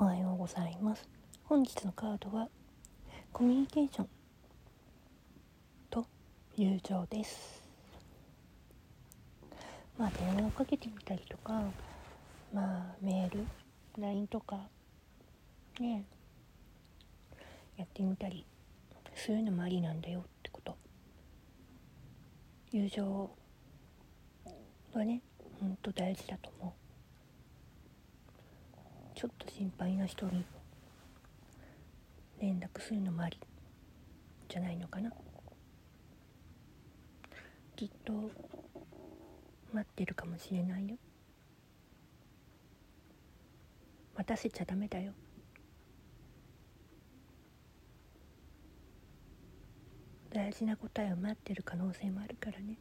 おはようございます。本日のカードはコミュニケーションと友情です。まあ電話をかけてみたりとかまあメール LINE とかねやってみたりそういうのもありなんだよってこと。友情はねほんと大事だと思う。ちょっと心配な人に連絡するのもありじゃないのかな。きっと待ってるかもしれないよ。待たせちゃダメだよ。大事な答えを待ってる可能性もあるからね。